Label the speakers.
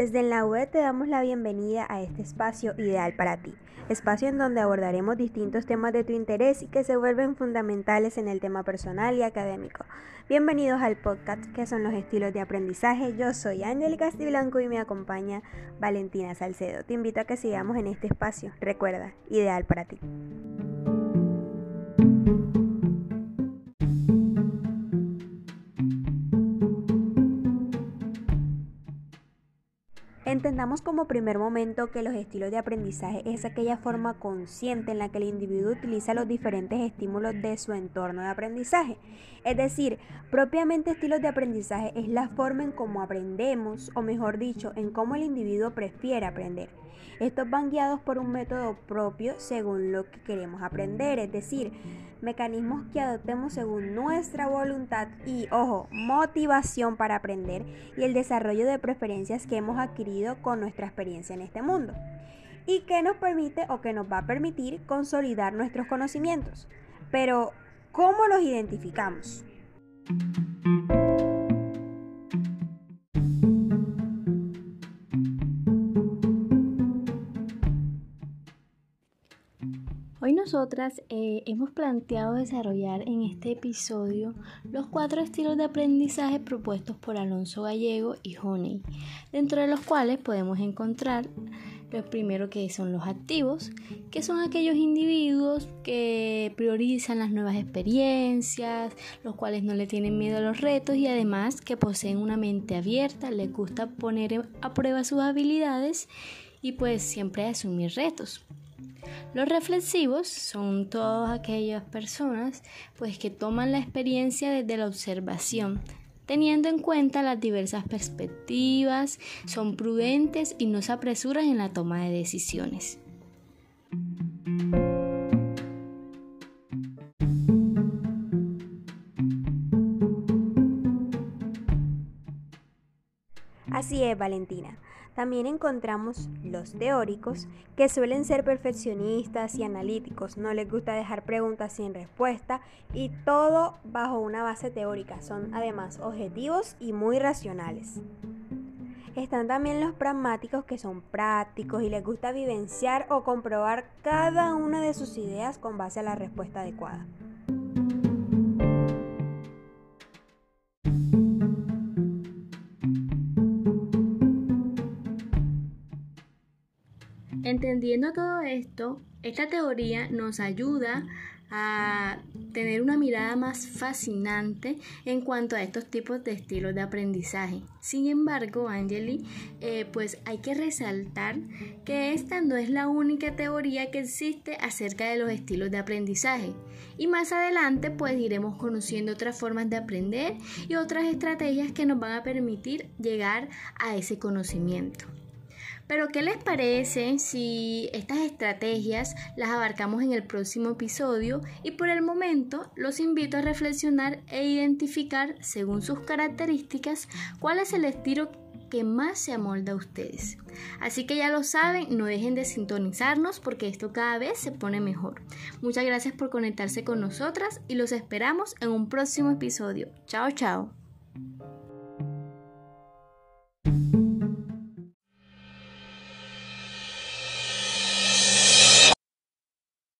Speaker 1: Desde la web te damos la bienvenida a este espacio ideal para ti, espacio en donde abordaremos distintos temas de tu interés y que se vuelven fundamentales en el tema personal y académico. Bienvenidos al podcast que son los estilos de aprendizaje. Yo soy Angélica Castiblanco y me acompaña Valentina Salcedo. Te invito a que sigamos en este espacio. Recuerda, ideal para ti. Entendamos como primer momento que los estilos de aprendizaje es aquella forma consciente en la que el individuo utiliza los diferentes estímulos de su entorno de aprendizaje. Es decir, propiamente estilos de aprendizaje es la forma en cómo aprendemos, o mejor dicho, en cómo el individuo prefiere aprender. Estos van guiados por un método propio según lo que queremos aprender, es decir, mecanismos que adoptemos según nuestra voluntad y, ojo, motivación para aprender y el desarrollo de preferencias que hemos adquirido con nuestra experiencia en este mundo y que nos permite o que nos va a permitir consolidar nuestros conocimientos. Pero, ¿cómo los identificamos? Hoy nosotras eh, hemos planteado desarrollar en este episodio los cuatro estilos de aprendizaje propuestos por Alonso Gallego y Honey, dentro de los cuales podemos encontrar los primero que son los activos, que son aquellos individuos que priorizan las nuevas experiencias, los cuales no le tienen miedo a los retos y además que poseen una mente abierta, les gusta poner a prueba sus habilidades y pues siempre asumir retos. Los reflexivos son todas aquellas personas pues que toman la experiencia desde la observación, teniendo en cuenta las diversas perspectivas, son prudentes y no se apresuran en la toma de decisiones. Así es, Valentina. También encontramos los teóricos, que suelen ser perfeccionistas y analíticos, no les gusta dejar preguntas sin respuesta y todo bajo una base teórica. Son además objetivos y muy racionales. Están también los pragmáticos que son prácticos y les gusta vivenciar o comprobar cada una de sus ideas con base a la respuesta adecuada. Entendiendo todo esto, esta teoría nos ayuda a tener una mirada más fascinante en cuanto a estos tipos de estilos de aprendizaje. Sin embargo, Angeli, eh, pues hay que resaltar que esta no es la única teoría que existe acerca de los estilos de aprendizaje. Y más adelante, pues iremos conociendo otras formas de aprender y otras estrategias que nos van a permitir llegar a ese conocimiento. Pero ¿qué les parece si estas estrategias las abarcamos en el próximo episodio? Y por el momento los invito a reflexionar e identificar, según sus características, cuál es el estilo que más se amolda a ustedes. Así que ya lo saben, no dejen de sintonizarnos porque esto cada vez se pone mejor. Muchas gracias por conectarse con nosotras y los esperamos en un próximo episodio. Chao, chao.